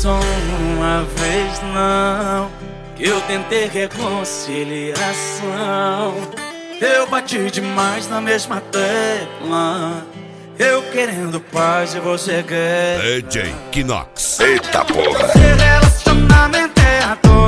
só uma vez não. Que eu tentei reconciliação. Eu bati demais na mesma tecla. Eu querendo paz e você quer DJ Kinox. Eita porra. Esse relacionamento é a dor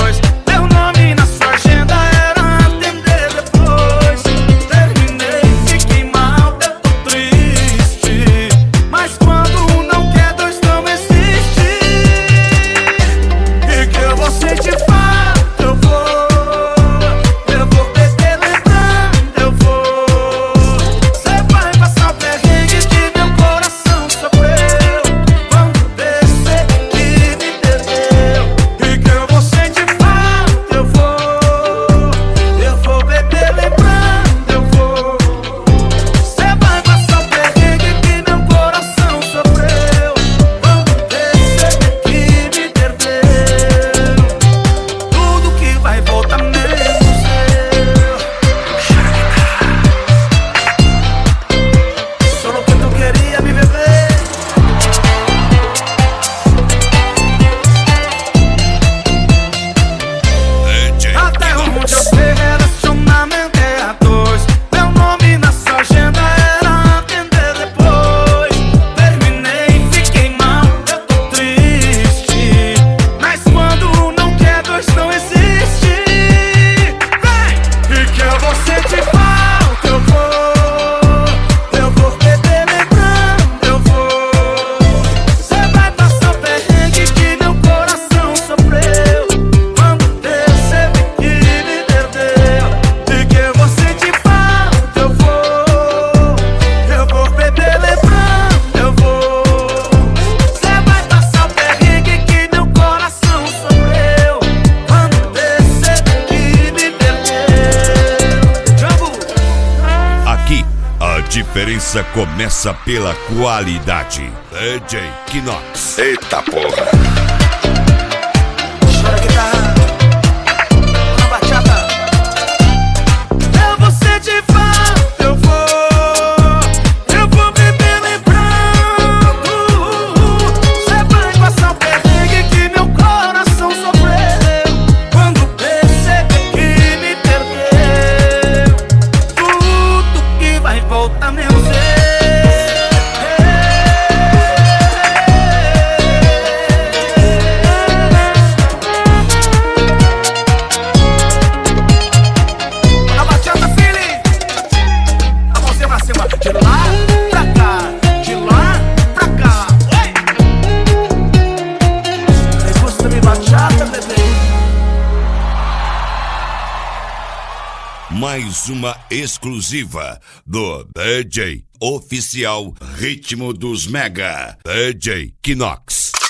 A diferença começa pela qualidade. DJ Kinox. Eita porra! mais uma exclusiva do DJ Oficial Ritmo dos Mega, DJ Kinox.